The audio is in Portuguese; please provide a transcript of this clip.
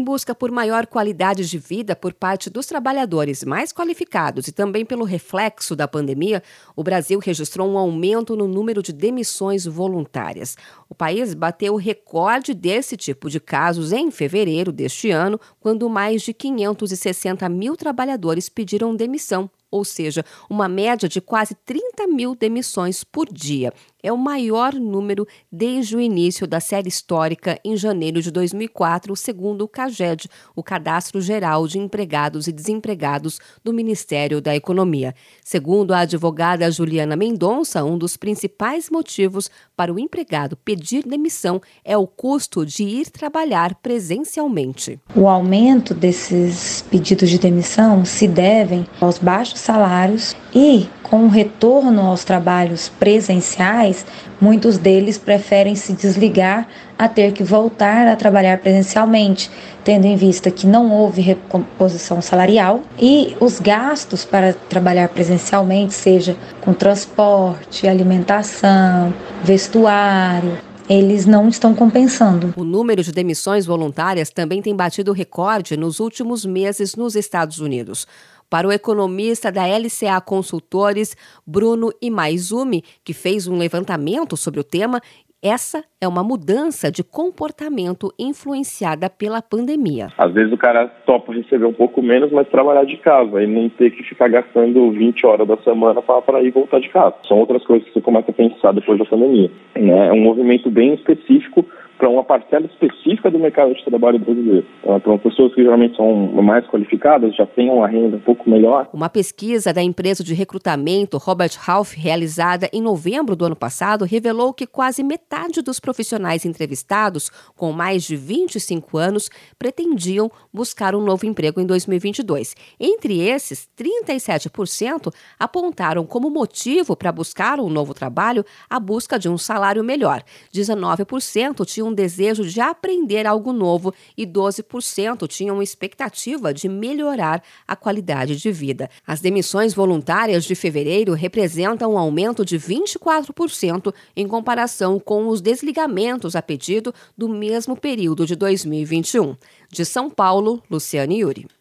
em busca por maior qualidade de vida por parte dos trabalhadores mais qualificados e também pelo reflexo da pandemia, o Brasil registrou um aumento no número de demissões voluntárias. O país bateu o recorde desse tipo de casos em fevereiro deste ano, quando mais de 560 mil trabalhadores pediram demissão ou seja, uma média de quase 30 mil demissões por dia é o maior número desde o início da série histórica em janeiro de 2004, segundo o CAGED, o Cadastro Geral de Empregados e Desempregados do Ministério da Economia. Segundo a advogada Juliana Mendonça, um dos principais motivos para o empregado pedir demissão é o custo de ir trabalhar presencialmente. O aumento desses pedidos de demissão se devem aos baixos salários e com o retorno aos trabalhos presenciais, muitos deles preferem se desligar a ter que voltar a trabalhar presencialmente, tendo em vista que não houve recomposição salarial e os gastos para trabalhar presencialmente, seja com transporte, alimentação, vestuário, eles não estão compensando. O número de demissões voluntárias também tem batido recorde nos últimos meses nos Estados Unidos. Para o economista da LCA Consultores, Bruno Imaizumi, que fez um levantamento sobre o tema, essa é uma mudança de comportamento influenciada pela pandemia. Às vezes o cara topa receber um pouco menos, mas trabalhar de casa e não ter que ficar gastando 20 horas da semana para ir voltar de casa. São outras coisas que você começa a pensar depois da pandemia. Né? É um movimento bem específico para uma parcela específica do mercado de trabalho brasileiro. Então, para pessoas que geralmente são mais qualificadas, já têm uma renda um pouco melhor. Uma pesquisa da empresa de recrutamento Robert Half, realizada em novembro do ano passado, revelou que quase metade dos profissionais entrevistados com mais de 25 anos pretendiam buscar um novo emprego em 2022. Entre esses, 37% apontaram como motivo para buscar um novo trabalho a busca de um salário melhor. 19% tinham um desejo de aprender algo novo e 12% tinham expectativa de melhorar a qualidade de vida. As demissões voluntárias de fevereiro representam um aumento de 24% em comparação com os desligamentos a pedido do mesmo período de 2021. De São Paulo, Luciane Yuri.